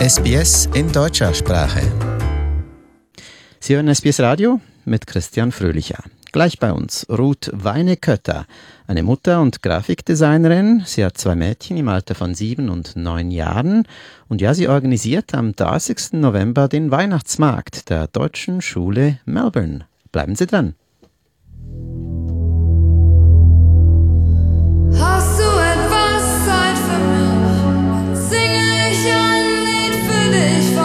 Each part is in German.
SBS in deutscher Sprache. Sie hören SBS Radio mit Christian Fröhlicher. Gleich bei uns Ruth Weinekötter, eine Mutter und Grafikdesignerin. Sie hat zwei Mädchen im Alter von sieben und neun Jahren. Und ja, sie organisiert am 30. November den Weihnachtsmarkt der Deutschen Schule Melbourne. Bleiben Sie dran. Dich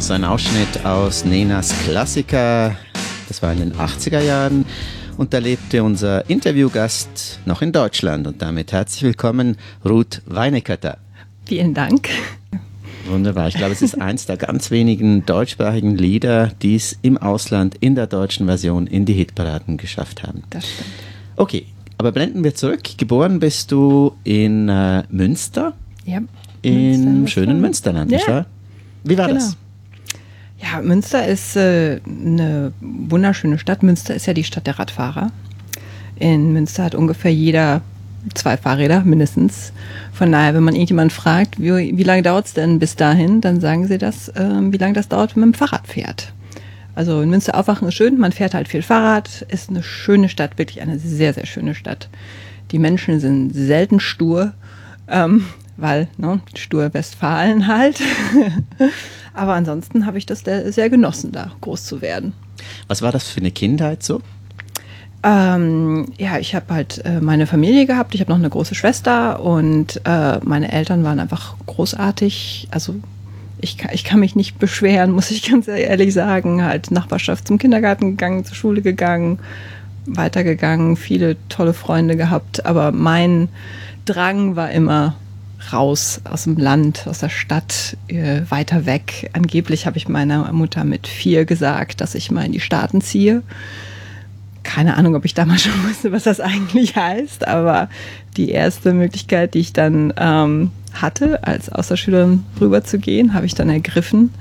Luftballons, ein Ausschnitt aus Nenas Klassiker. Das war in den 80er Jahren. Und da lebte unser Interviewgast noch in Deutschland. Und damit herzlich willkommen, Ruth Weinekötter. Vielen Dank. Wunderbar. Ich glaube, es ist eins der ganz wenigen deutschsprachigen Lieder, die es im Ausland in der deutschen Version in die Hitparaden geschafft haben. Das stimmt. Okay, aber blenden wir zurück. Geboren bist du in äh, Münster, Ja. im Münster, schönen Münster. Münsterland, Ja. nicht wahr? Wie war Genau. das? Ja, Münster ist äh, eine wunderschöne Stadt. Münster ist ja die Stadt der Radfahrer. In Münster hat ungefähr jeder zwei Fahrräder mindestens. Von daher, wenn man irgendjemand fragt, wie, wie lange dauert es denn bis dahin, dann sagen sie das, ähm, wie lange das dauert, wenn man mit dem Fahrrad fährt. Also in Münster aufwachen ist schön, man fährt halt viel Fahrrad, ist eine schöne Stadt, wirklich eine sehr, sehr schöne Stadt. Die Menschen sind selten stur, ähm, weil, ne, stur Westfalen halt. Aber ansonsten habe ich das sehr, genossen, da groß zu werden. Was war das für eine Kindheit so? Ähm, ja, ich habe halt äh, meine Familie gehabt. Ich habe noch eine große Schwester und äh, meine Eltern waren einfach großartig. Also ich kann, ich kann mich nicht beschweren, muss ich ganz ehrlich sagen. Halt Nachbarschaft zum Kindergarten gegangen, zur Schule gegangen, weitergegangen, viele tolle Freunde gehabt. Aber mein Drang war immer raus aus dem Land, aus der Stadt, äh, weiter weg. Angeblich habe ich meiner Mutter mit vier gesagt, dass ich mal in die Staaten ziehe keine Ahnung, ob ich damals schon wusste, was das eigentlich heißt, aber die erste Möglichkeit, die ich dann ähm, hatte, als Außerschülerin rüberzugehen, habe ich dann ergriffen.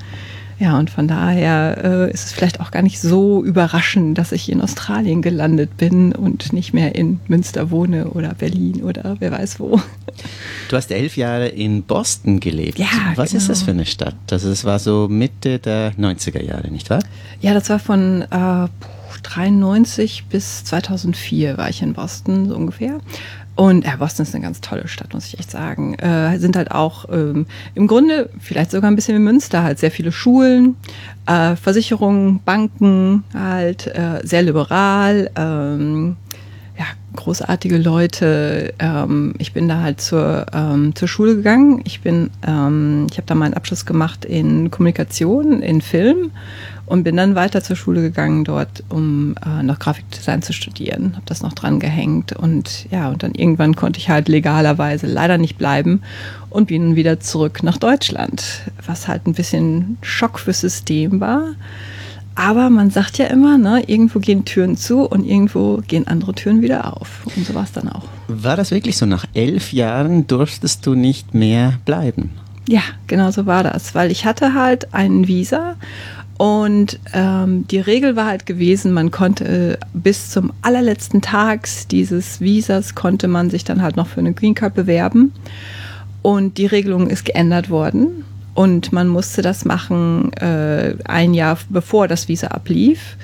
Ja, und von daher äh, ist es vielleicht auch gar nicht so überraschend, dass ich in Australien gelandet bin und nicht mehr in Münster wohne oder Berlin oder wer weiß wo. Du hast elf Jahre in Boston gelebt. Ja, Was ist genau. das für eine Stadt? Also es war so Mitte der 90er Jahre, nicht wahr? Ja, das war von äh, 93 bis 2004 war ich in Boston, so ungefähr. Und ja, Boston ist eine ganz tolle Stadt, muss ich echt sagen. Äh, sind halt auch ähm, im Grunde vielleicht sogar ein bisschen wie Münster, halt sehr viele Schulen, äh, Versicherungen, Banken, halt äh, sehr liberal. Ähm, ja, großartige Leute. Ähm, ich bin da halt zur, ähm, zur Schule gegangen. Ich ähm, ich habe da meinen Abschluss gemacht in Kommunikation, in Film und bin dann weiter zur Schule gegangen dort, um äh, noch Grafikdesign zu studieren. Habe das noch dran gehängt und ja, und dann irgendwann konnte ich halt legalerweise leider nicht bleiben und bin wieder zurück nach Deutschland, was halt ein bisschen Schock fürs System war. Aber man sagt ja immer, ne, irgendwo gehen Türen zu und irgendwo gehen andere Türen wieder auf. Und so war es dann auch. War das wirklich so? Nach elf Jahren durftest du nicht mehr bleiben? Ja, genau so war das, weil ich hatte halt einen Visa Und ähm, die Regel war halt gewesen, man konnte bis zum allerletzten Tag dieses Visas konnte man sich dann halt noch für eine Green Card bewerben. Und die Regelung ist geändert worden. Und man musste das machen äh, ein Jahr bevor das Visa ablief.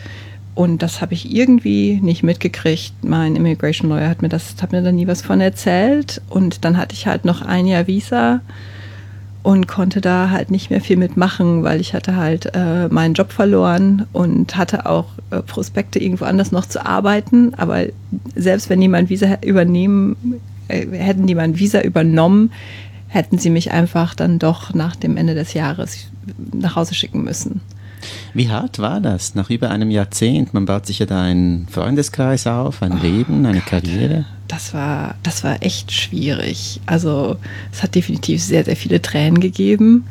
Und das habe ich irgendwie nicht mitgekriegt. Mein Immigration Lawyer hat mir das, hat mir da nie was von erzählt. Und dann hatte ich halt noch ein Jahr Visa und konnte da halt nicht mehr viel mitmachen, weil ich hatte halt äh, meinen Job verloren und hatte auch äh, Prospekte irgendwo anders noch zu arbeiten. Aber selbst wenn mein Visa übernehmen, äh, hätten die mein Visa übernommen, hätten sie mich einfach dann doch nach dem Ende des Jahres nach Hause schicken müssen. Wie hart war das? Nach über einem Jahrzehnt, man baut sich ja da einen Freundeskreis auf, ein oh, Leben, eine Gott. Karriere das war, das war echt schwierig. Also es hat definitiv sehr, sehr viele Tränen gegeben.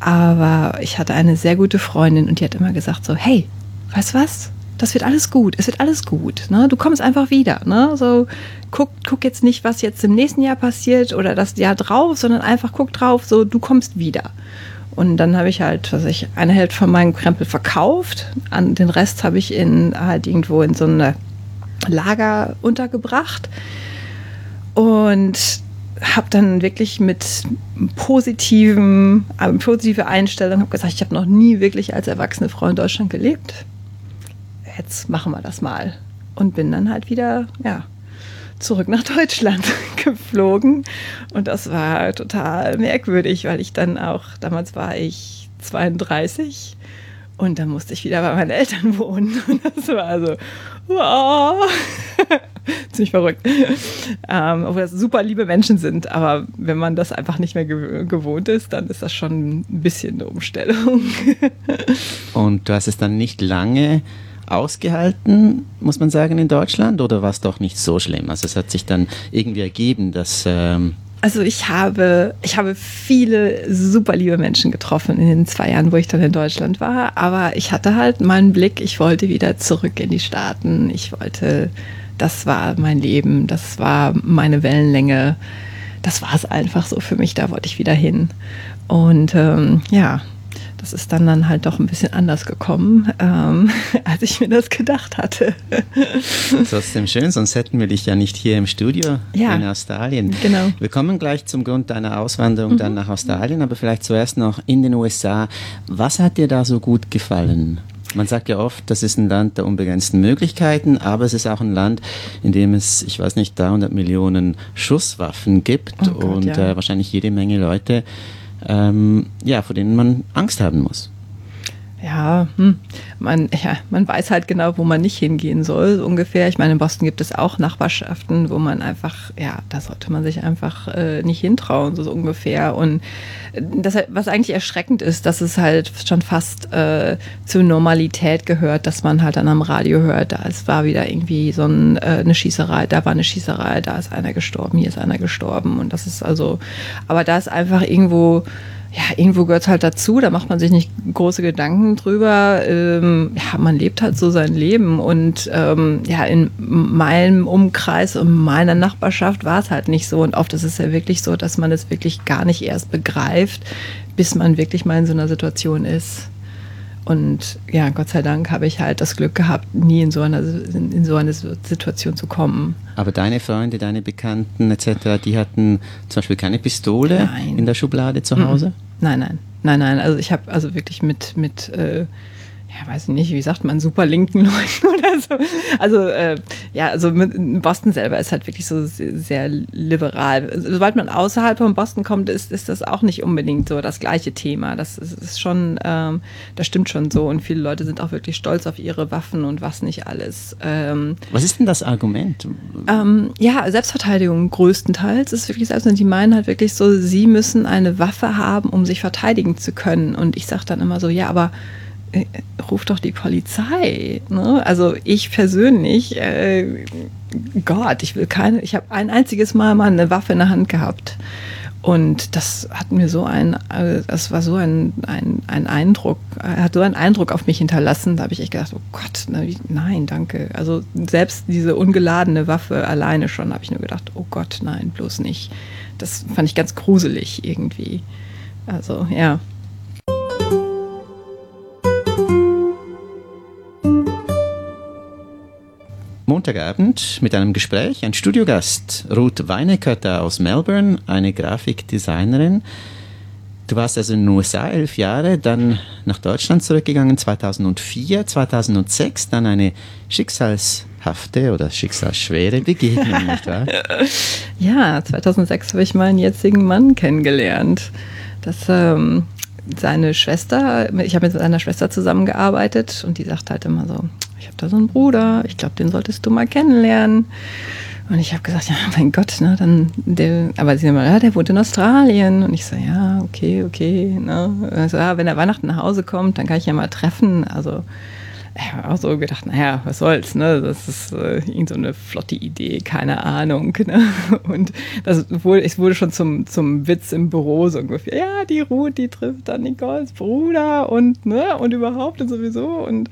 Aber ich hatte eine sehr gute Freundin und die hat immer gesagt so, hey, weißt du was? Das wird alles gut, es wird alles gut. Ne? Du kommst einfach wieder. Ne? So, guck, guck jetzt nicht, was jetzt im nächsten Jahr passiert oder das Jahr drauf, sondern einfach guck drauf, so du kommst wieder. Und dann habe ich halt, was ich, eine Hälfte von meinem Krempel verkauft. An den Rest habe ich in halt irgendwo in so eine Lager untergebracht und habe dann wirklich mit positiven, äh, positive Einstellung habe gesagt, ich habe noch nie wirklich als erwachsene Frau in Deutschland gelebt. Jetzt machen wir das mal und bin dann halt wieder ja zurück nach Deutschland geflogen und das war total merkwürdig, weil ich dann auch damals war ich 32 und dann musste ich wieder bei meinen Eltern wohnen. Und das war so, wow. Ziemlich verrückt. Ähm, obwohl das super liebe Menschen sind, aber wenn man das einfach nicht mehr gewohnt ist, dann ist das schon ein bisschen eine Umstellung. Und du hast es dann nicht lange ausgehalten, muss man sagen, in Deutschland oder war es doch nicht so schlimm? Also es hat sich dann irgendwie ergeben, dass ähm, also ich habe, ich habe viele super liebe Menschen getroffen in den zwei Jahren, wo ich dann in Deutschland war. Aber ich hatte halt meinen Blick, ich wollte wieder zurück in die Staaten. Ich wollte, das war mein Leben, das war meine Wellenlänge. Das war es einfach so für mich, da wollte ich wieder hin. Und ähm, ja, das ist dann, dann halt doch ein bisschen anders gekommen, ähm, als ich mir das gedacht hatte. Trotzdem schön, sonst hätten wir dich ja nicht hier im Studio ja, in Australien. Genau. Wir kommen gleich zum Grund deiner Auswanderung mhm. dann nach Australien, aber vielleicht zuerst noch in den USA. Was hat dir da so gut gefallen? Man sagt ja oft, das ist ein Land der unbegrenzten Möglichkeiten, aber es ist auch ein Land, in dem es, ich weiß nicht, 300 Millionen Schusswaffen gibt oh Gott, und ja. äh, wahrscheinlich jede Menge Leute, ähm, ja, vor denen man Angst haben muss. Ja, hm. man, ja, man weiß halt genau, wo man nicht hingehen soll, so ungefähr. Ich meine, in Boston gibt es auch Nachbarschaften, wo man einfach, ja, da sollte man sich einfach äh, nicht hintrauen, so, so, ungefähr. Und das, was eigentlich erschreckend ist, dass es halt schon fast äh, zur Normalität gehört, dass man halt dann am Radio hört, da es war wieder irgendwie so ein, äh, eine Schießerei, da war eine Schießerei, da ist einer gestorben, hier ist einer gestorben. Und das ist also, aber da ist einfach irgendwo ja, irgendwo gehört es halt dazu, da macht man sich nicht große Gedanken drüber. Ähm, ja, man lebt halt so sein Leben und ähm, ja, in meinem Umkreis und meiner Nachbarschaft war es halt nicht so. Und oft ist es ja wirklich so, dass man es wirklich gar nicht erst begreift, bis man wirklich mal in so einer Situation ist. Und ja, Gott sei Dank habe ich halt das Glück gehabt, nie in so, einer, in, in, so eine Situation zu kommen. Aber deine Freunde, deine Bekannten etc., die hatten zum Beispiel keine Pistole nein. in der Schublade zu Hause? Nein, nein, nein, nein. Also ich habe also wirklich mit, mit äh, ja, weiß nicht, wie sagt man, super linken Leuten oder so. Also, äh, ja, also Boston selber ist halt wirklich so sehr, sehr liberal. Sobald man außerhalb von Boston kommt, ist, ist das auch nicht unbedingt so das gleiche Thema. Das ist, ist schon, ähm, das stimmt schon so. Und viele Leute sind auch wirklich stolz auf ihre Waffen und was nicht alles. Ähm, was ist denn das Argument? Ähm, ja, Selbstverteidigung größtenteils ist wirklich selbst, und die meinen halt wirklich so, sie müssen eine Waffe haben, um sich verteidigen zu können. Und ich sage dann immer so, ja, aber ruf doch die Polizei. Ne? Also ich persönlich, äh, Gott, ich will keine, ich habe ein einziges Mal mal eine Waffe in der Hand gehabt. Und das hat mir so ein, äh, das war so ein, ein, ein Eindruck, hat so einen Eindruck auf mich hinterlassen. Da habe ich echt gedacht, oh Gott, nein, danke. Also selbst diese ungeladene Waffe alleine schon, habe ich nur gedacht, oh Gott, nein, bloß nicht. Das fand ich ganz gruselig irgendwie. Also ja. Montagabend mit einem Gespräch, ein Studiogast, Ruth Weinekötter aus Melbourne, eine Grafikdesignerin. Du warst also in den USA elf Jahre, dann nach Deutschland zurückgegangen 2004, 2006, dann eine schicksalshafte oder schicksalsschwere Begegnung, nicht wahr? Ja, 2006 habe ich meinen jetzigen Mann kennengelernt. Das, ähm, seine Schwester, ich habe mit seiner Schwester zusammengearbeitet und die sagt halt immer so, ich habe da so einen Bruder, ich glaube, den solltest du mal kennenlernen. Und ich habe gesagt, ja, mein Gott, ne, dann, der, aber sie immer, ja, der wohnt in Australien. Und ich so, ja, okay, okay, ne. Also, ja, wenn er Weihnachten nach Hause kommt, dann kann ich ja mal treffen. Also, ich auch so gedacht, naja, was soll's, ne? Das ist äh, irgend so eine flotte Idee, keine Ahnung. Ne? Und das wurde, es wurde schon zum, zum Witz im Büro so ungefähr, ja, die Ruth, die trifft dann Nicoles Bruder und ne, und überhaupt und sowieso. Und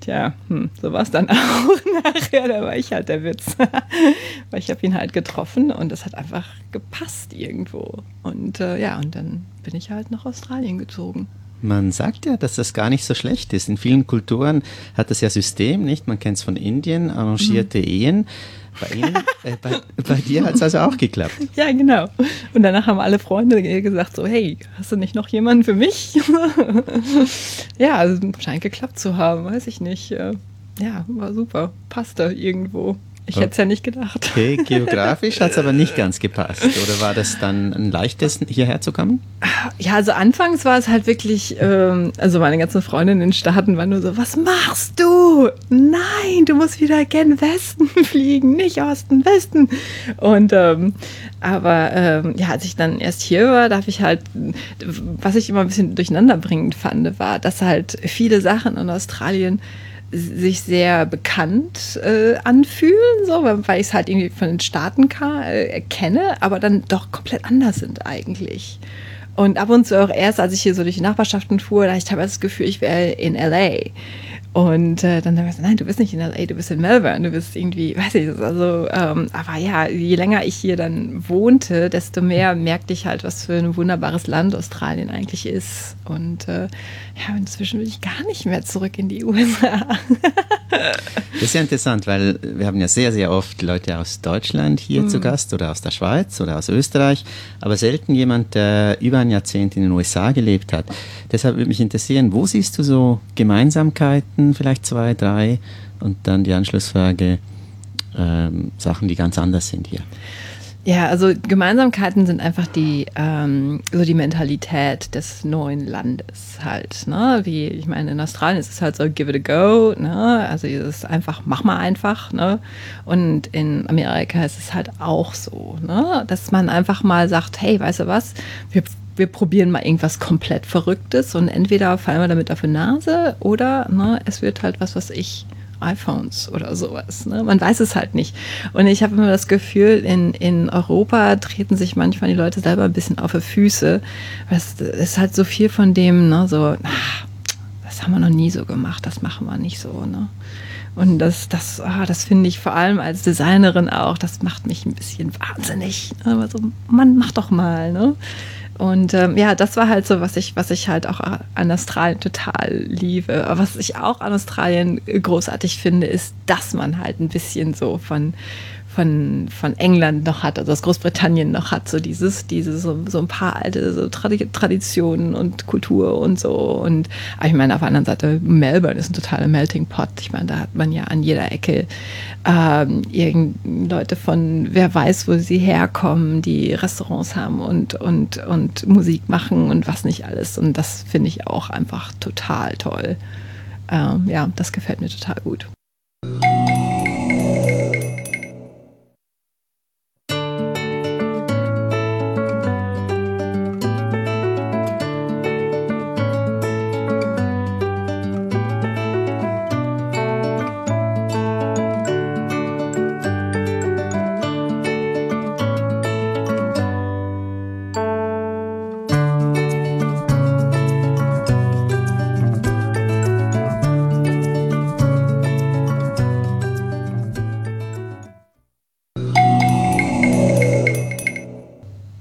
tja, hm, so war es dann auch nachher, da war ich halt der Witz. Weil ich habe ihn halt getroffen und es hat einfach gepasst irgendwo. Und äh, ja, und dann bin ich halt nach Australien gezogen. Man sagt ja, dass das gar nicht so schlecht ist. In vielen Kulturen hat das ja System, nicht? Man kennt es von Indien, arrangierte mhm. Ehen. Bei, Ihnen, äh, bei, bei, dir hat es also auch geklappt. Ja, genau. Und danach haben alle Freunde gesagt so, hey, hast du nicht noch jemanden für mich? ja, also scheint geklappt zu haben, weiß ich nicht. Ja, war super. Passte irgendwo. Ich hätte es ja nicht gedacht. Okay, geografisch hat es aber nicht ganz gepasst. Oder war das dann ein leichtes, hierher zu kommen? Ja, also anfangs war es halt wirklich, ähm, also meine ganzen Freundinnen in den Staaten waren nur so, was machst du? Nein, du musst wieder gen Westen fliegen, nicht Osten, Westen. Und ähm, aber ähm, ja, als ich dann erst hier war, darf ich halt, was ich immer ein bisschen durcheinanderbringend fand, war, dass halt viele Sachen in Australien sich sehr bekannt äh, anfühlen, so, weil ich es halt irgendwie von den Staaten äh, kenne, aber dann doch komplett anders sind eigentlich. Und ab und zu auch erst, als ich hier so durch die Nachbarschaften fuhr, da ich habe das Gefühl, ich wäre in LA. Und äh, dann habe ich gesagt, nein, du bist nicht in LA, du bist in Melbourne, du bist irgendwie, weiß ich, also, ähm, aber ja, je länger ich hier dann wohnte, desto mehr merkte ich halt, was für ein wunderbares Land Australien eigentlich ist. Und äh, ja, inzwischen will ich gar nicht mehr zurück in die USA. das ist ja interessant, weil wir haben ja sehr, sehr oft Leute aus Deutschland hier mhm. zu Gast oder aus der Schweiz oder aus Österreich, aber selten jemand, der über ein Jahrzehnt in den USA gelebt hat. Deshalb würde mich interessieren, wo siehst du so Gemeinsamkeiten? Vielleicht zwei, drei und dann die Anschlussfrage, ähm, Sachen, die ganz anders sind hier. Ja, also Gemeinsamkeiten sind einfach die, ähm, so die Mentalität des neuen Landes halt. Ne? Wie, ich meine, in Australien ist es halt so, give it a go, ne? Also ist einfach, mach mal einfach, ne? Und in Amerika ist es halt auch so, ne? Dass man einfach mal sagt, hey, weißt du was, wir wir probieren mal irgendwas komplett Verrücktes und entweder fallen wir damit auf die Nase oder ne, es wird halt was, was ich iPhones oder sowas. Ne? Man weiß es halt nicht. Und ich habe immer das Gefühl, in, in Europa treten sich manchmal die Leute selber ein bisschen auf die Füße. Es ist halt so viel von dem, ne, so, ach, das haben wir noch nie so gemacht, das machen wir nicht so. Ne? Und das, das, ah, das finde ich vor allem als Designerin auch, das macht mich ein bisschen wahnsinnig. Aber so, man, mach doch mal. Ne? Und ähm, ja, das war halt so, was ich, was ich halt auch an Australien total liebe. Aber was ich auch an Australien großartig finde, ist, dass man halt ein bisschen so von von, von England noch hat, also aus Großbritannien noch hat, so dieses, diese, so, so ein paar alte so Traditionen und Kultur und so. Und aber ich meine, auf der anderen Seite, Melbourne ist ein totaler Melting Pot. Ich meine, da hat man ja an jeder Ecke ähm, irgend Leute von, wer weiß, wo sie herkommen, die Restaurants haben und, und, und Musik machen und was nicht alles. Und das finde ich auch einfach total toll. Ähm, ja, das gefällt mir total gut.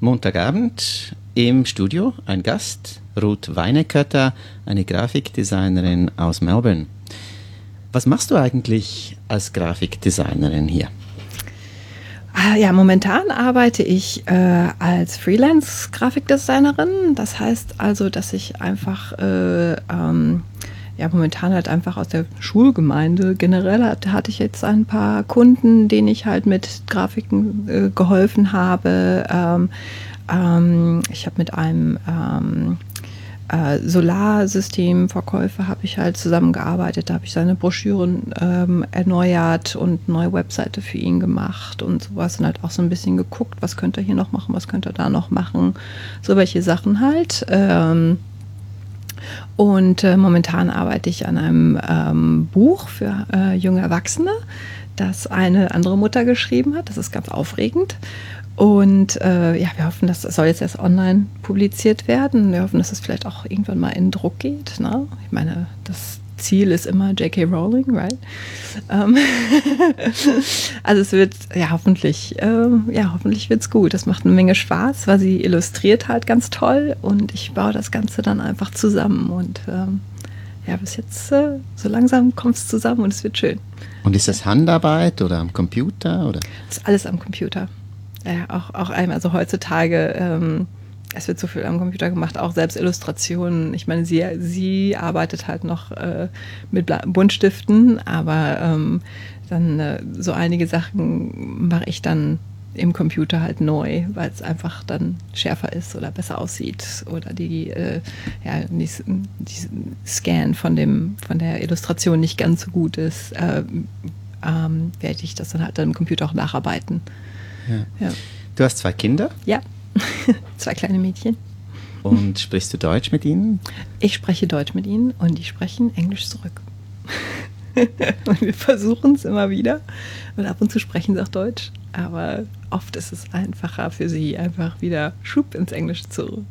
Montagabend im Studio ein Gast, Ruth Weinekötter, eine Grafikdesignerin aus Melbourne. Was machst du eigentlich als Grafikdesignerin hier? Ah, Ja, momentan arbeite ich äh, als Freelance-Grafikdesignerin. Das heißt also, dass ich einfach, äh, ähm, ja, momentan halt einfach aus der Schulgemeinde generell hat, hatte ich jetzt ein paar Kunden, denen ich halt mit Grafiken äh, geholfen habe. Ähm, ähm, ich habe mit einem ähm, äh, Solarsystemverkäufer habe ich halt zusammengearbeitet. Da habe ich seine Broschüren ähm, erneuert und neue Webseite für ihn gemacht und sowas. Und halt auch so ein bisschen geguckt, was könnte er hier noch machen, was könnte er da noch machen. So welche Sachen halt. Ähm, und äh, momentan arbeite ich an einem ähm, Buch für äh, junge Erwachsene, das eine andere Mutter geschrieben hat. Das ist ganz aufregend. Und äh, ja, wir hoffen, dass das soll jetzt erst online publiziert werden. Wir hoffen, dass es vielleicht auch irgendwann mal in Druck geht. Ne? Ich meine, das Ziel ist immer J.K. Rowling, right? Ähm also es wird, ja, hoffentlich, ähm, ja, hoffentlich wird's gut. Das macht eine Menge Spaß, weil sie illustriert halt ganz toll und ich baue das Ganze dann einfach zusammen und ähm, ja, bis jetzt äh, so langsam kommt es zusammen und es wird schön. Und ist das Handarbeit oder am Computer? Oder? Das ist alles am Computer. Ja, auch, auch einmal, also heutzutage, ähm, es wird so viel am Computer gemacht, auch selbst Illustrationen. Ich meine, sie, sie arbeitet halt noch äh, mit Buntstiften, aber ähm, dann äh, so einige Sachen mache ich dann im Computer halt neu, weil es einfach dann schärfer ist oder besser aussieht oder die, äh, ja, die, die Scan von, dem, von der Illustration nicht ganz so gut ist, äh, ähm, werde ich das dann halt dann im Computer auch nacharbeiten. Ja. Ja. Du hast zwei Kinder? Ja, zwei kleine Mädchen. Und sprichst du Deutsch mit ihnen? Ich spreche Deutsch mit ihnen und die sprechen Englisch zurück. und wir versuchen es immer wieder. Und ab und zu sprechen sie auch Deutsch. Aber oft ist es einfacher für sie, einfach wieder Schub ins Englische zu,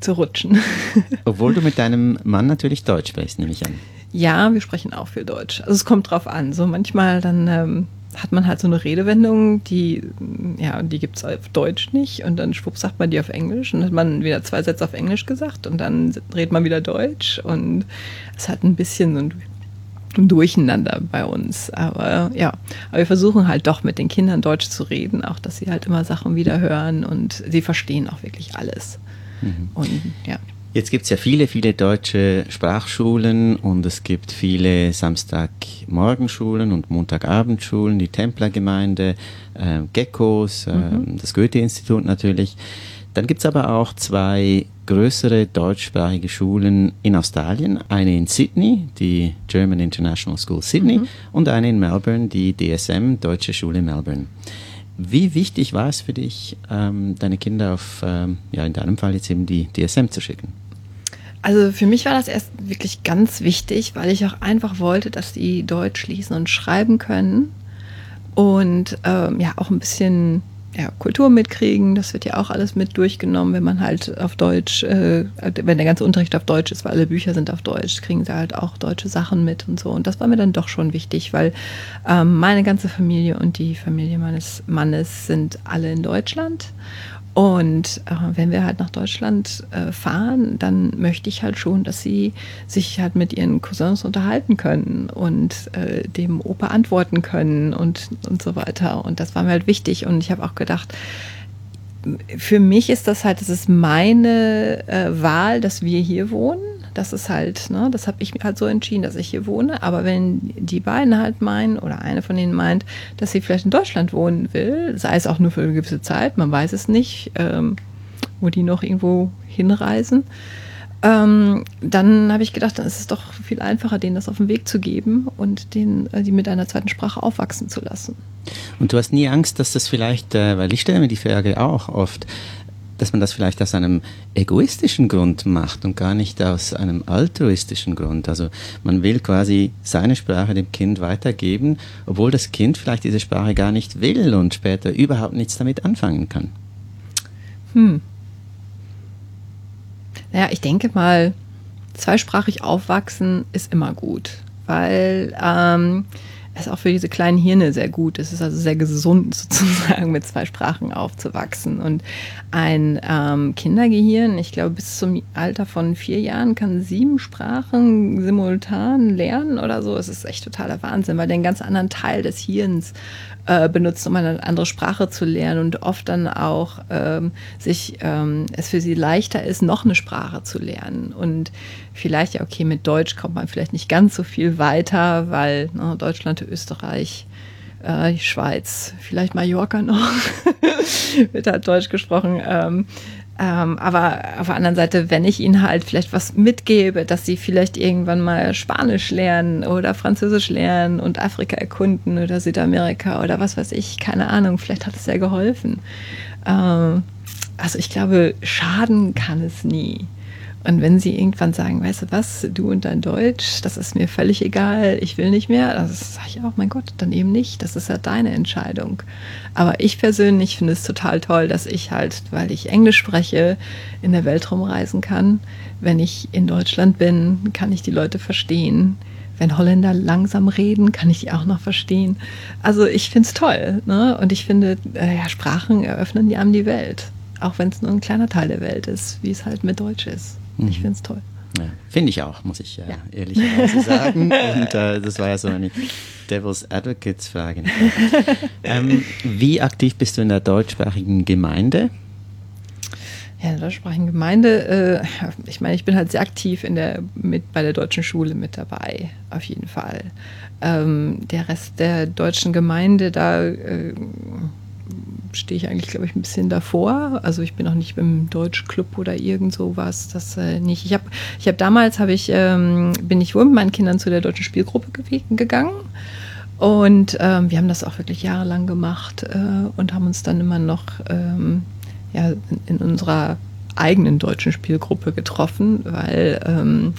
zu rutschen. Obwohl du mit deinem Mann natürlich Deutsch sprichst, nehme ich an. Ja, wir sprechen auch viel Deutsch. Also es kommt drauf an. So manchmal dann ähm, hat man halt so eine Redewendung, die, ja, die gibt es auf Deutsch nicht und dann schwupp sagt man die auf Englisch und dann hat man wieder zwei Sätze auf Englisch gesagt und dann redet man wieder Deutsch und es hat ein bisschen so ein Durcheinander bei uns. Aber ja, aber wir versuchen halt doch mit den Kindern Deutsch zu reden, auch dass sie halt immer Sachen wieder hören und sie verstehen auch wirklich alles. Mhm. Und ja. Jetzt gibt es ja viele, viele deutsche Sprachschulen und es gibt viele Samstagmorgenschulen und Montagabendschulen, die Templergemeinde, äh, Geckos, äh, mhm. das Goethe-Institut natürlich. Dann gibt es aber auch zwei größere deutschsprachige Schulen in Australien. Eine in Sydney, die German International School Sydney, mhm. und eine in Melbourne, die DSM, Deutsche Schule Melbourne. Wie wichtig war es für dich, ähm, deine Kinder auf, ähm, ja in deinem Fall jetzt eben die DSM zu schicken? Also für mich war das erst wirklich ganz wichtig, weil ich auch einfach wollte, dass die Deutsch lesen und schreiben können und ähm, ja auch ein bisschen ja, Kultur mitkriegen. Das wird ja auch alles mit durchgenommen, wenn man halt auf Deutsch, äh, wenn der ganze Unterricht auf Deutsch ist, weil alle Bücher sind auf Deutsch, kriegen sie halt auch deutsche Sachen mit und so. Und das war mir dann doch schon wichtig, weil ähm, meine ganze Familie und die Familie meines Mannes sind alle in Deutschland. Und äh, wenn wir halt nach Deutschland äh, fahren, dann möchte ich halt schon, dass sie sich halt mit ihren Cousins unterhalten können und äh, dem Opa antworten können und, und so weiter. Und das war mir halt wichtig. Und ich habe auch gedacht, für mich ist das halt, das ist meine äh, Wahl, dass wir hier wohnen. Das ist halt, ne, das habe ich halt so entschieden, dass ich hier wohne. Aber wenn die beiden halt meinen oder eine von ihnen meint, dass sie vielleicht in Deutschland wohnen will, sei es auch nur für eine gewisse Zeit, man weiß es nicht, ähm, wo die noch irgendwo hinreisen, ähm, dann habe ich gedacht, dann ist es doch viel einfacher, denen das auf den Weg zu geben und den, äh, die mit einer zweiten Sprache aufwachsen zu lassen. Und du hast nie Angst, dass das vielleicht, äh, weil ich stelle mir die Frage auch oft, dass man das vielleicht aus einem egoistischen Grund macht und gar nicht aus einem altruistischen Grund. Also man will quasi seine Sprache dem Kind weitergeben, obwohl das Kind vielleicht diese Sprache gar nicht will und später überhaupt nichts damit anfangen kann. Hm. Naja, ich denke mal, zweisprachig aufwachsen ist immer gut, weil ähm, ist auch für diese kleinen Hirne sehr gut. Es ist also sehr gesund, sozusagen mit zwei Sprachen aufzuwachsen. Und ein ähm, Kindergehirn, ich glaube, bis zum Alter von vier Jahren kann sieben Sprachen simultan lernen oder so. Es ist echt totaler Wahnsinn, weil der einen ganz anderen Teil des Hirns äh, benutzt, um eine andere Sprache zu lernen und oft dann auch ähm, sich ähm, es für sie leichter ist, noch eine Sprache zu lernen. Und vielleicht, ja, okay, mit Deutsch kommt man vielleicht nicht ganz so viel weiter, weil ne, Deutschland, Österreich, äh, Schweiz, vielleicht Mallorca noch, wird halt Deutsch gesprochen. Ähm, ähm, aber auf der anderen Seite, wenn ich ihnen halt vielleicht was mitgebe, dass sie vielleicht irgendwann mal Spanisch lernen oder Französisch lernen und Afrika erkunden oder Südamerika oder was weiß ich, keine Ahnung, vielleicht hat es ja geholfen. Ähm, also ich glaube, schaden kann es nie. Und wenn sie irgendwann sagen, weißt du was, du und dein Deutsch, das ist mir völlig egal, ich will nicht mehr, das sage ich auch, mein Gott, dann eben nicht. Das ist ja deine Entscheidung. Aber ich persönlich finde es total toll, dass ich halt, weil ich Englisch spreche, in der Welt rumreisen kann. Wenn ich in Deutschland bin, kann ich die Leute verstehen. Wenn Holländer langsam reden, kann ich die auch noch verstehen. Also ich finde es toll. Ne? Und ich finde, äh, ja, Sprachen eröffnen die einem die Welt. Auch wenn es nur ein kleiner Teil der Welt ist, wie es halt mit Deutsch ist. Mhm. Ich finde es toll. Ja, finde ich auch, muss ich äh, ja. ehrlicherweise sagen. Und äh, das war ja so eine Devil's Advocates Frage. ähm, wie aktiv bist du in der deutschsprachigen Gemeinde? Ja, in der deutschsprachigen Gemeinde, äh, ich meine, ich bin halt sehr aktiv in der, mit, bei der deutschen Schule mit dabei, auf jeden Fall. Ähm, der Rest der deutschen Gemeinde, da äh, stehe ich eigentlich, glaube ich, ein bisschen davor. Also ich bin auch nicht im Deutschclub oder irgend sowas. Das äh, nicht. Ich habe ich hab damals habe ich, ähm, bin ich wohl mit meinen Kindern zu der deutschen Spielgruppe ge gegangen. Und ähm, wir haben das auch wirklich jahrelang gemacht äh, und haben uns dann immer noch ähm, ja, in, in, unserer eigenen deutschen Spielgruppe getroffen, weil ähm,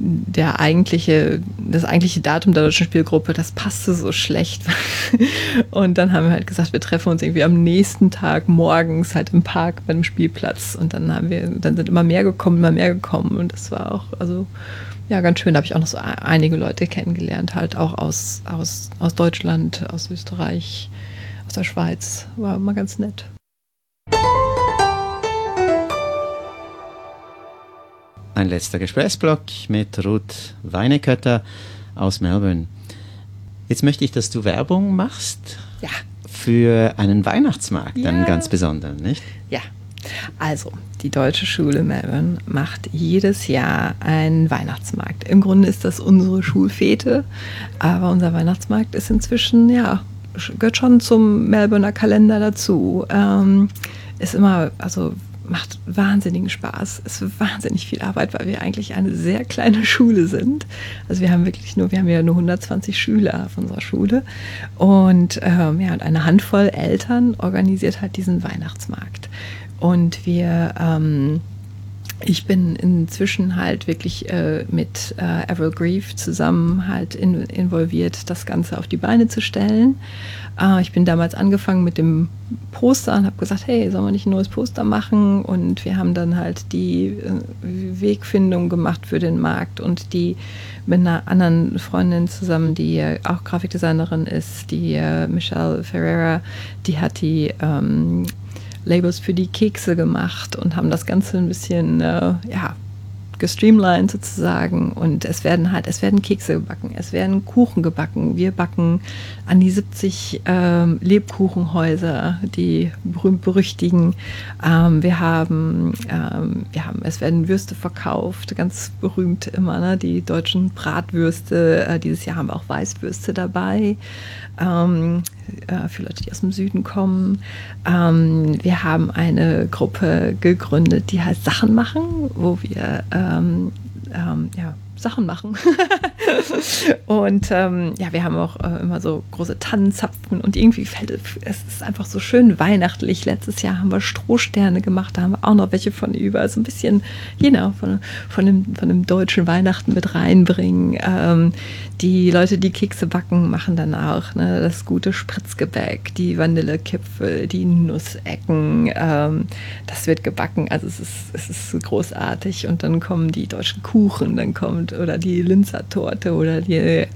der eigentliche, das eigentliche Datum der deutschen Spielgruppe, das passte so schlecht. Und dann haben wir halt gesagt, wir treffen uns irgendwie am nächsten Tag morgens halt im Park bei dem Spielplatz. Und dann haben wir, dann sind immer mehr gekommen, immer mehr gekommen. Und das war auch, also ja, ganz schön. Da habe ich auch noch so einige Leute kennengelernt, halt auch aus, aus, aus Deutschland, aus Österreich, aus der Schweiz. War immer ganz nett. Ein letzter Gesprächsblock mit Ruth Weinekötter aus Melbourne. Jetzt möchte ich, dass du Werbung machst. Ja. Für einen Weihnachtsmarkt, ja. einen ganz besonderen, nicht? Ja. Also, die Deutsche Schule Melbourne macht jedes Jahr einen Weihnachtsmarkt. Im Grunde ist das unsere Schulfete, aber unser Weihnachtsmarkt ist inzwischen, ja, gehört schon zum Melbourner Kalender dazu. Ähm, ist immer, also macht wahnsinnigen Spaß. Es ist wahnsinnig viel Arbeit, weil wir eigentlich eine sehr kleine Schule sind. Also wir haben wirklich nur, wir haben ja nur 120 Schüler auf unserer Schule und ähm, ja, und eine Handvoll Eltern organisiert halt diesen Weihnachtsmarkt. Und wir ähm, ich bin inzwischen halt wirklich äh, mit äh, Avril Grief zusammen halt in, involviert, das Ganze auf die Beine zu stellen. Äh, ich bin damals angefangen mit dem Poster und habe gesagt, hey, sollen wir nicht ein neues Poster machen? Und wir haben dann halt die äh, Wegfindung gemacht für den Markt und die mit einer anderen Freundin zusammen, die auch Grafikdesignerin ist, die äh, Michelle Ferreira, die hat die ähm, Labels für die Kekse gemacht und haben das Ganze ein bisschen, äh, ja, gestreamlined sozusagen und es werden halt, es werden Kekse gebacken, es werden Kuchen gebacken. Wir backen an die 70 ähm, Lebkuchenhäuser, die berühmt-berüchtigen. Ähm, wir haben, ähm, wir haben, es werden Würste verkauft, ganz berühmt immer, ne? die deutschen Bratwürste. Äh, dieses Jahr haben wir auch Weißwürste dabei. Äh, für Leute, die aus dem Süden kommen. Ähm, wir haben eine Gruppe gegründet, die heißt Sachen machen, wo wir ähm, ähm, ja, Sachen machen. und ähm, ja, wir haben auch äh, immer so große Tannenzapfen und irgendwie fällt es, es ist einfach so schön weihnachtlich. Letztes Jahr haben wir Strohsterne gemacht, da haben wir auch noch welche von über, so ein bisschen, genau, von, von, dem, von dem deutschen Weihnachten mit reinbringen. Ähm, die Leute, die Kekse backen, machen dann auch ne, das gute Spritzgebäck, die Vanillekipfel, die Nussecken. Ähm, das wird gebacken. Also es ist, es ist großartig. Und dann kommen die deutschen Kuchen, dann kommt oder die Linzer Torte oder die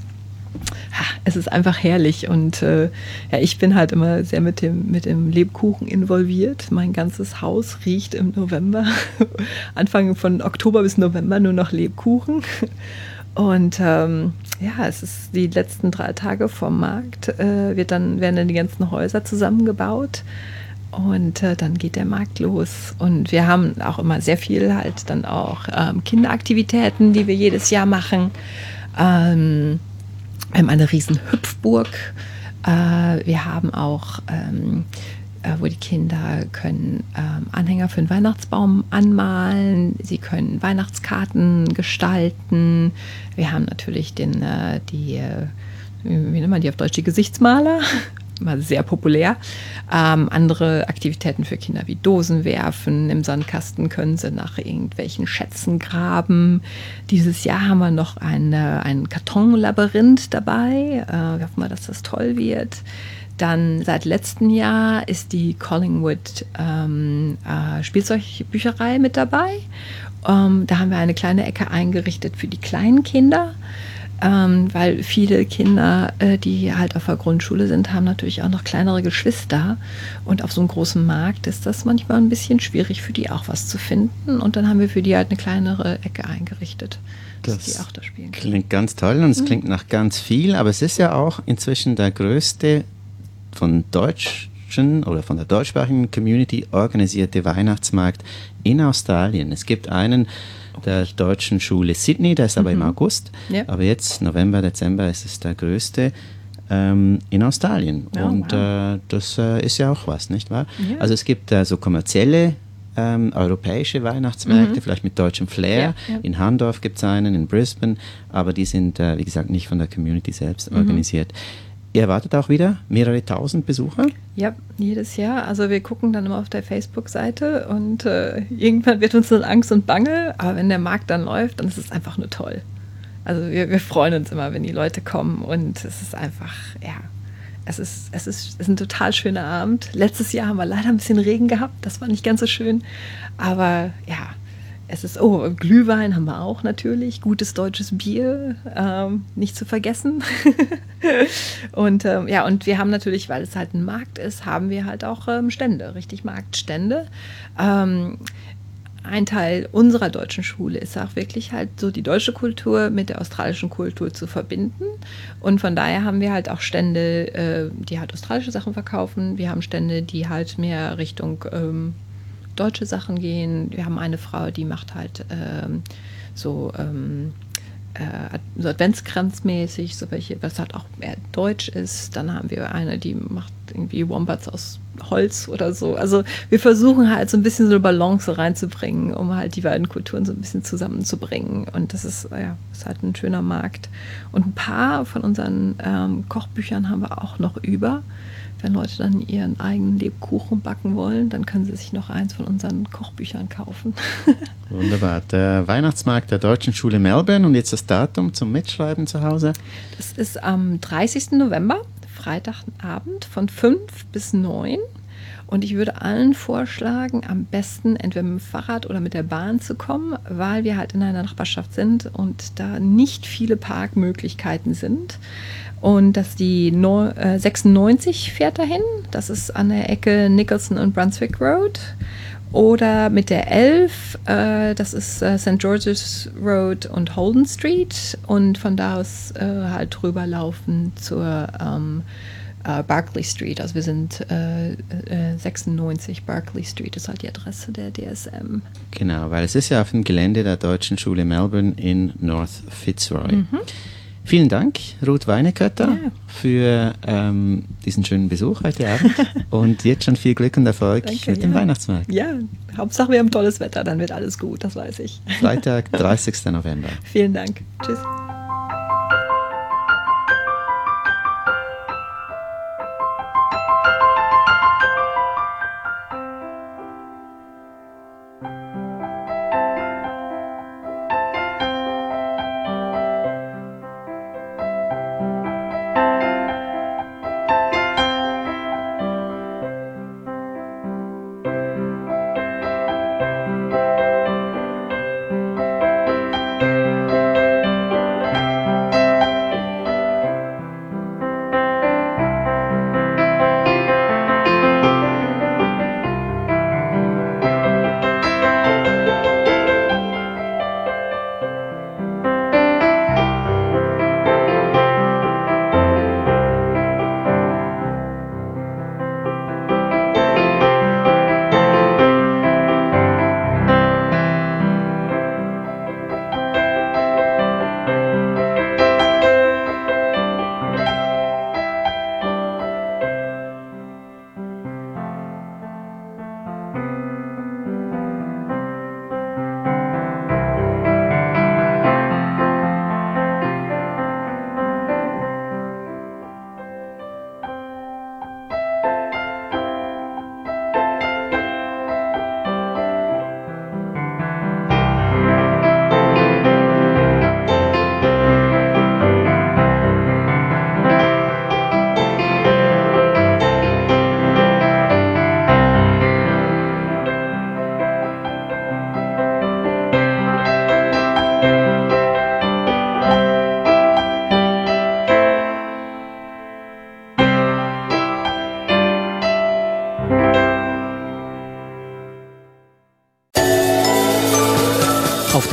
es ist einfach herrlich und äh, ja, ich bin halt immer sehr mit dem, mit dem Lebkuchen involviert. Mein ganzes Haus riecht im November, Anfang von Oktober bis November nur noch Lebkuchen. Und ähm, ja, es ist die letzten drei Tage vom Markt, äh, wird dann, werden dann die ganzen Häuser zusammengebaut. Und äh, dann geht der Markt los. Und wir haben auch immer sehr viel halt dann auch ähm, Kinderaktivitäten, die wir jedes Jahr machen. Ähm, wir haben eine riesen Hüpfburg. Äh, wir haben auch, ähm, äh, wo die Kinder können ähm, Anhänger für den Weihnachtsbaum anmalen. Sie können Weihnachtskarten gestalten. Wir haben natürlich den, äh, die, äh, wie nennt man die auf Deutsch, die Gesichtsmaler immer sehr populär. Ähm, andere Aktivitäten für Kinder wie Dosen werfen, im Sandkasten können sie nach irgendwelchen Schätzen graben. Dieses Jahr haben wir noch eine, ein Kartonlabyrinth dabei. Äh, wir hoffen mal, dass das toll wird. Dann seit letztem Jahr ist die Collingwood ähm, äh, Spielzeugbücherei mit dabei. Ähm, da haben wir eine kleine Ecke eingerichtet für die kleinen Kinder ähm, weil viele Kinder, äh, die halt auf der Grundschule sind, haben natürlich auch noch kleinere Geschwister. Und auf so einem großen Markt ist das manchmal ein bisschen schwierig für die auch was zu finden. Und dann haben wir für die halt eine kleinere Ecke eingerichtet. dass Das die auch da spielen können. klingt ganz toll und es mhm. klingt nach ganz viel, aber es ist ja auch inzwischen der größte von deutschen oder von der deutschsprachigen Community organisierte Weihnachtsmarkt in Australien. Es gibt einen der deutschen Schule Sydney, der ist aber mhm. im August. Ja. Aber jetzt, November, Dezember, ist es der größte ähm, in Australien. Oh, und wow. äh, das äh, ist ja auch was, nicht wahr? Ja. Also es gibt äh, so kommerzielle ähm, europäische Weihnachtsmärkte, mhm. vielleicht mit deutschem Flair. Ja, ja. In Handorf gibt es einen, in Brisbane, aber die sind, äh, wie gesagt, nicht von der Community selbst mhm. organisiert. Ihr erwartet auch wieder mehrere tausend Besucher? Ja, jedes Jahr. Also wir gucken dann immer auf der Facebook-Seite und äh, irgendwann wird uns dann Angst und Bange. Aber wenn der Markt dann läuft, dann ist es einfach nur toll. Also wir, wir freuen uns immer, wenn die Leute kommen und es ist einfach, ja, es ist, es, ist, es ist ein total schöner Abend. Letztes Jahr haben wir leider ein bisschen Regen gehabt, das war nicht ganz so schön. Aber ja, es ist, oh, Glühwein haben wir auch natürlich, gutes deutsches Bier, ähm, nicht zu vergessen. und ähm, ja, und wir haben natürlich, weil es halt ein Markt ist, haben wir halt auch ähm, Stände, richtig Marktstände. Ähm, ein Teil unserer deutschen Schule ist auch wirklich halt so die deutsche Kultur mit der australischen Kultur zu verbinden. Und von daher haben wir halt auch Stände, äh, die halt australische Sachen verkaufen. Wir haben Stände, die halt mehr Richtung ähm, deutsche Sachen gehen. Wir haben eine Frau, die macht halt ähm, so, ähm, äh, so Adventskranzmäßig, so welche, was halt auch eher deutsch ist. Dann haben wir eine, die macht irgendwie Wombats aus Holz oder so. Also wir versuchen halt so ein bisschen so eine Balance reinzubringen, um halt die beiden Kulturen so ein bisschen zusammenzubringen. Und das ist, ja, ist halt ein schöner Markt. Und ein paar von unseren ähm, Kochbüchern haben wir auch noch über wenn Leute dann ihren eigenen Lebkuchen backen wollen, dann können sie sich noch eins von unseren Kochbüchern kaufen. Wunderbar. Der Weihnachtsmarkt der Deutschen Schule Melbourne und jetzt das Datum zum Mitschreiben zu Hause? Das ist am 30. November, Freitagabend von 5 bis 9. Und ich würde allen vorschlagen, am besten entweder mit dem Fahrrad oder mit der Bahn zu kommen, weil wir halt in einer Nachbarschaft sind und da nicht viele Parkmöglichkeiten sind. Und dass die no äh, 96 fährt dahin. Das ist an der Ecke Nicholson und Brunswick Road. Oder mit der 11, äh, das ist äh, St. George's Road und Holden Street. Und von da aus halt rüberlaufen zur ähm, äh, Barclay Street. Also wir sind 96 äh, Barclay Street, ist halt die Adresse der DSM. Genau, weil es ist ja auf dem Gelände der Deutschen Schule Melbourne in North Fitzroy. Mhm. Vielen Dank, Ruth Weinekötter, ja. für ähm, diesen schönen Besuch heute Abend und jetzt schon viel Glück und Erfolg Danke, mit dem ja. Weihnachtsmarkt. Ja, Hauptsache wir haben tolles Wetter, dann wird alles gut, das weiß ich. Freitag, 30. November. Vielen Dank. Tschüss.